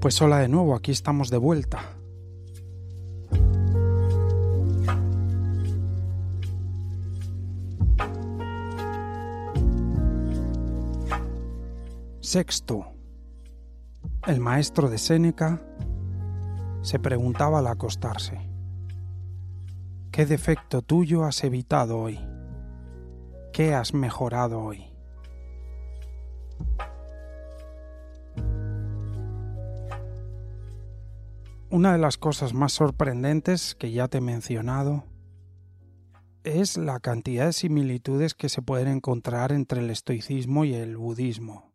Pues hola de nuevo, aquí estamos de vuelta. Sexto. El maestro de Séneca se preguntaba al acostarse. ¿Qué defecto tuyo has evitado hoy? ¿Qué has mejorado hoy? Una de las cosas más sorprendentes que ya te he mencionado es la cantidad de similitudes que se pueden encontrar entre el estoicismo y el budismo,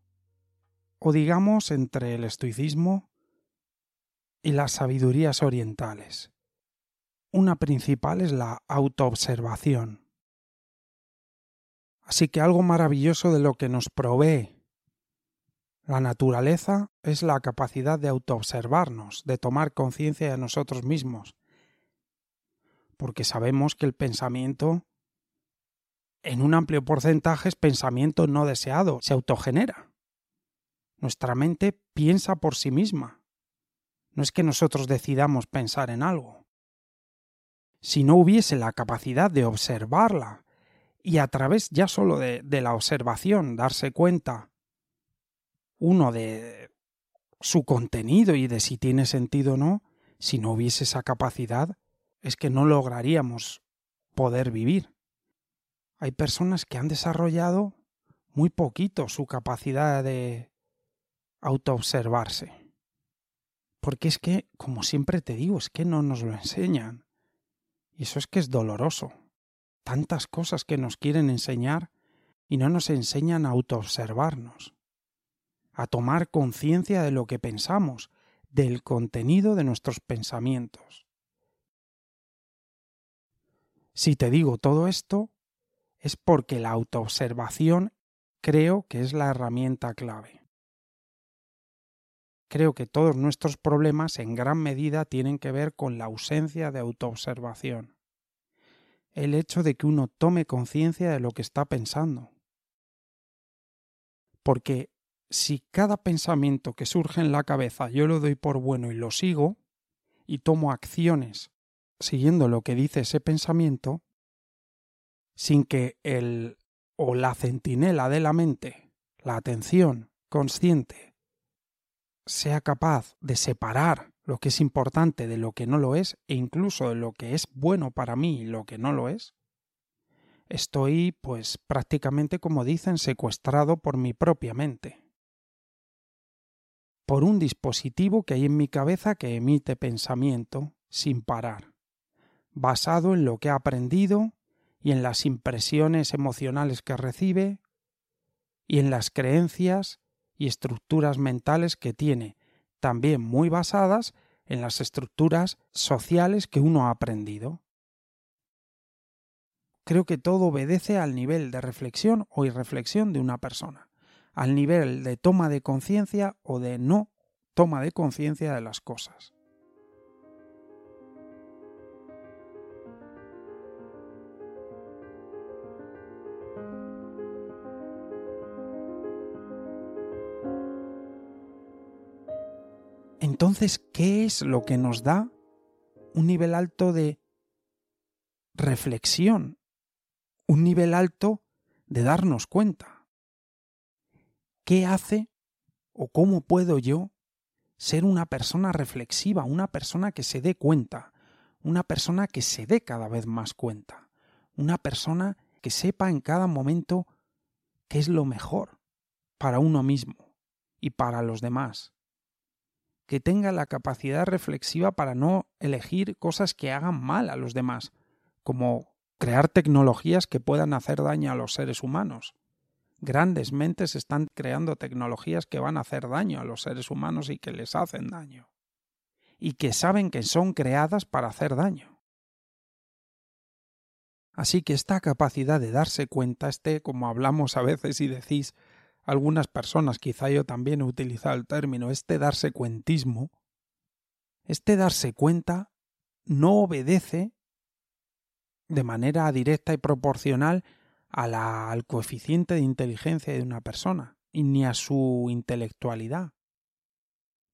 o digamos entre el estoicismo y las sabidurías orientales. Una principal es la autoobservación. Así que algo maravilloso de lo que nos provee la naturaleza es la capacidad de autoobservarnos, de tomar conciencia de nosotros mismos, porque sabemos que el pensamiento, en un amplio porcentaje, es pensamiento no deseado, se autogenera. Nuestra mente piensa por sí misma. No es que nosotros decidamos pensar en algo. Si no hubiese la capacidad de observarla y a través ya solo de, de la observación darse cuenta uno de su contenido y de si tiene sentido o no, si no hubiese esa capacidad, es que no lograríamos poder vivir. Hay personas que han desarrollado muy poquito su capacidad de autoobservarse. Porque es que, como siempre te digo, es que no nos lo enseñan. Y eso es que es doloroso. Tantas cosas que nos quieren enseñar y no nos enseñan a autoobservarnos a tomar conciencia de lo que pensamos, del contenido de nuestros pensamientos. Si te digo todo esto, es porque la autoobservación creo que es la herramienta clave. Creo que todos nuestros problemas en gran medida tienen que ver con la ausencia de autoobservación. El hecho de que uno tome conciencia de lo que está pensando. Porque si cada pensamiento que surge en la cabeza yo lo doy por bueno y lo sigo, y tomo acciones siguiendo lo que dice ese pensamiento, sin que el o la centinela de la mente, la atención consciente, sea capaz de separar lo que es importante de lo que no lo es e incluso de lo que es bueno para mí y lo que no lo es, estoy, pues prácticamente como dicen, secuestrado por mi propia mente por un dispositivo que hay en mi cabeza que emite pensamiento sin parar, basado en lo que ha aprendido y en las impresiones emocionales que recibe y en las creencias y estructuras mentales que tiene, también muy basadas en las estructuras sociales que uno ha aprendido. Creo que todo obedece al nivel de reflexión o irreflexión de una persona al nivel de toma de conciencia o de no toma de conciencia de las cosas. Entonces, ¿qué es lo que nos da un nivel alto de reflexión? Un nivel alto de darnos cuenta. ¿Qué hace o cómo puedo yo ser una persona reflexiva, una persona que se dé cuenta, una persona que se dé cada vez más cuenta, una persona que sepa en cada momento qué es lo mejor para uno mismo y para los demás? que tenga la capacidad reflexiva para no elegir cosas que hagan mal a los demás, como crear tecnologías que puedan hacer daño a los seres humanos. Grandes mentes están creando tecnologías que van a hacer daño a los seres humanos y que les hacen daño. Y que saben que son creadas para hacer daño. Así que esta capacidad de darse cuenta, este, como hablamos a veces y decís, algunas personas, quizá yo también he utilizado el término, este darse cuentismo, este darse cuenta no obedece de manera directa y proporcional a la, al coeficiente de inteligencia de una persona, y ni a su intelectualidad.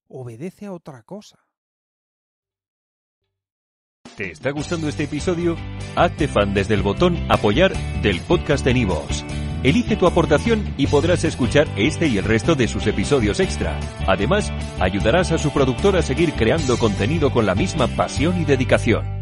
Obedece a otra cosa. ¿Te está gustando este episodio? Hazte fan desde el botón Apoyar del podcast de Nivos. Elige tu aportación y podrás escuchar este y el resto de sus episodios extra. Además, ayudarás a su productor a seguir creando contenido con la misma pasión y dedicación.